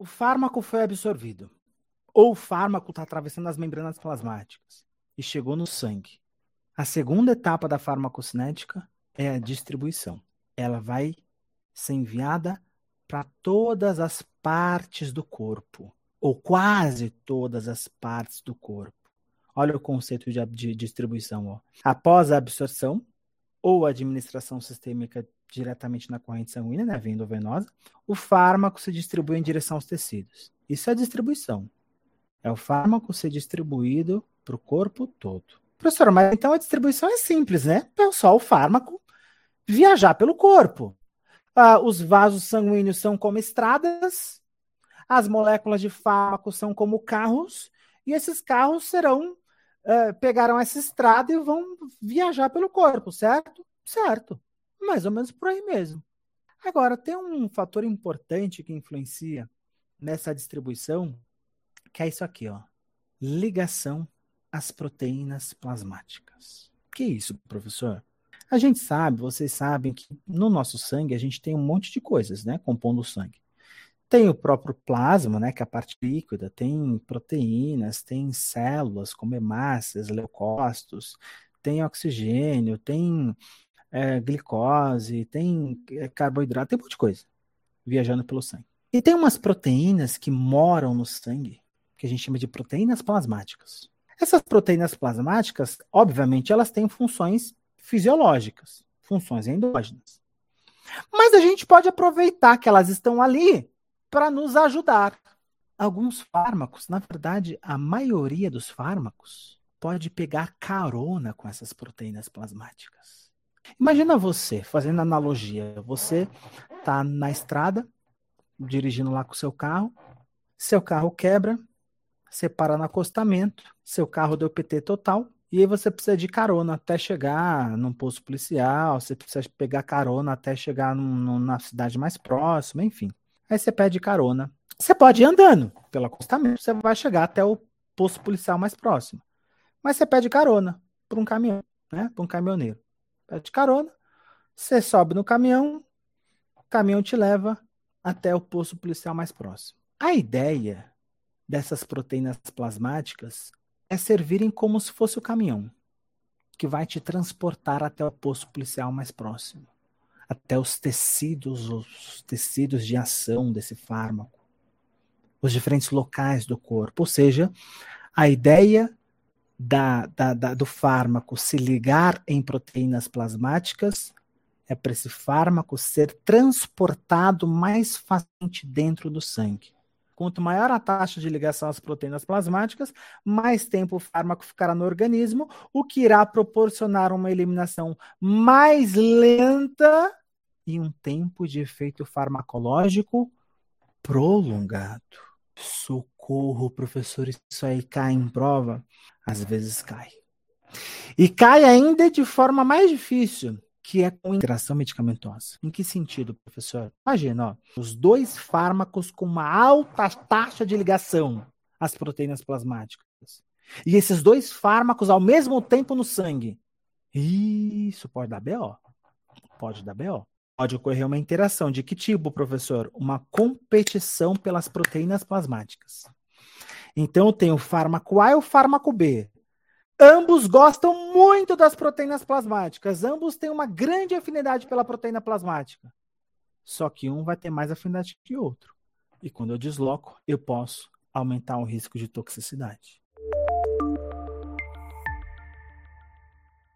o fármaco foi absorvido, ou o fármaco está atravessando as membranas plasmáticas e chegou no sangue. A segunda etapa da farmacocinética é a distribuição. Ela vai ser enviada para todas as partes do corpo, ou quase todas as partes do corpo. Olha o conceito de, de distribuição. Ó. Após a absorção ou administração sistêmica diretamente na corrente sanguínea, né, via endovenosa, o fármaco se distribui em direção aos tecidos. Isso é distribuição. É o fármaco ser distribuído para o corpo todo. Professor, mas então a distribuição é simples, né? É só o fármaco viajar pelo corpo. Ah, os vasos sanguíneos são como estradas, as moléculas de fármaco são como carros, e esses carros serão uh, pegaram essa estrada e vão viajar pelo corpo, certo? Certo. Mais ou menos por aí mesmo. Agora, tem um fator importante que influencia nessa distribuição, que é isso aqui, ó. Ligação às proteínas plasmáticas. Que isso, professor? A gente sabe, vocês sabem que no nosso sangue a gente tem um monte de coisas, né, compondo o sangue. Tem o próprio plasma, né, que é a parte líquida, tem proteínas, tem células como hemácias, leucócitos, tem oxigênio, tem é, glicose, tem é, carboidrato, tem um monte de coisa viajando pelo sangue. E tem umas proteínas que moram no sangue, que a gente chama de proteínas plasmáticas. Essas proteínas plasmáticas, obviamente, elas têm funções fisiológicas, funções endógenas. Mas a gente pode aproveitar que elas estão ali para nos ajudar. Alguns fármacos, na verdade, a maioria dos fármacos pode pegar carona com essas proteínas plasmáticas. Imagina você, fazendo analogia, você está na estrada, dirigindo lá com seu carro, seu carro quebra, você para no acostamento, seu carro deu PT total, e aí você precisa de carona até chegar num posto policial, você precisa pegar carona até chegar num, na cidade mais próxima, enfim. Aí você pede carona. Você pode ir andando pelo acostamento, você vai chegar até o posto policial mais próximo. Mas você pede carona para um caminhão, né? Para um caminhoneiro. Pede carona, você sobe no caminhão, o caminhão te leva até o posto policial mais próximo. A ideia dessas proteínas plasmáticas é servirem como se fosse o caminhão que vai te transportar até o posto policial mais próximo até os tecidos, os tecidos de ação desse fármaco, os diferentes locais do corpo. Ou seja, a ideia da, da, da, do fármaco se ligar em proteínas plasmáticas é para esse fármaco ser transportado mais facilmente dentro do sangue. Quanto maior a taxa de ligação às proteínas plasmáticas, mais tempo o fármaco ficará no organismo, o que irá proporcionar uma eliminação mais lenta e um tempo de efeito farmacológico prolongado. Socorro, professor, isso aí cai em prova? Às vezes cai. E cai ainda de forma mais difícil, que é com interação medicamentosa. Em que sentido, professor? Imagina, ó, os dois fármacos com uma alta taxa de ligação às proteínas plasmáticas. E esses dois fármacos ao mesmo tempo no sangue. Isso pode dar BO. Pode dar BO pode ocorrer uma interação. De que tipo, professor? Uma competição pelas proteínas plasmáticas. Então, tem o fármaco A e o fármaco B. Ambos gostam muito das proteínas plasmáticas. Ambos têm uma grande afinidade pela proteína plasmática. Só que um vai ter mais afinidade que o outro. E quando eu desloco, eu posso aumentar o risco de toxicidade.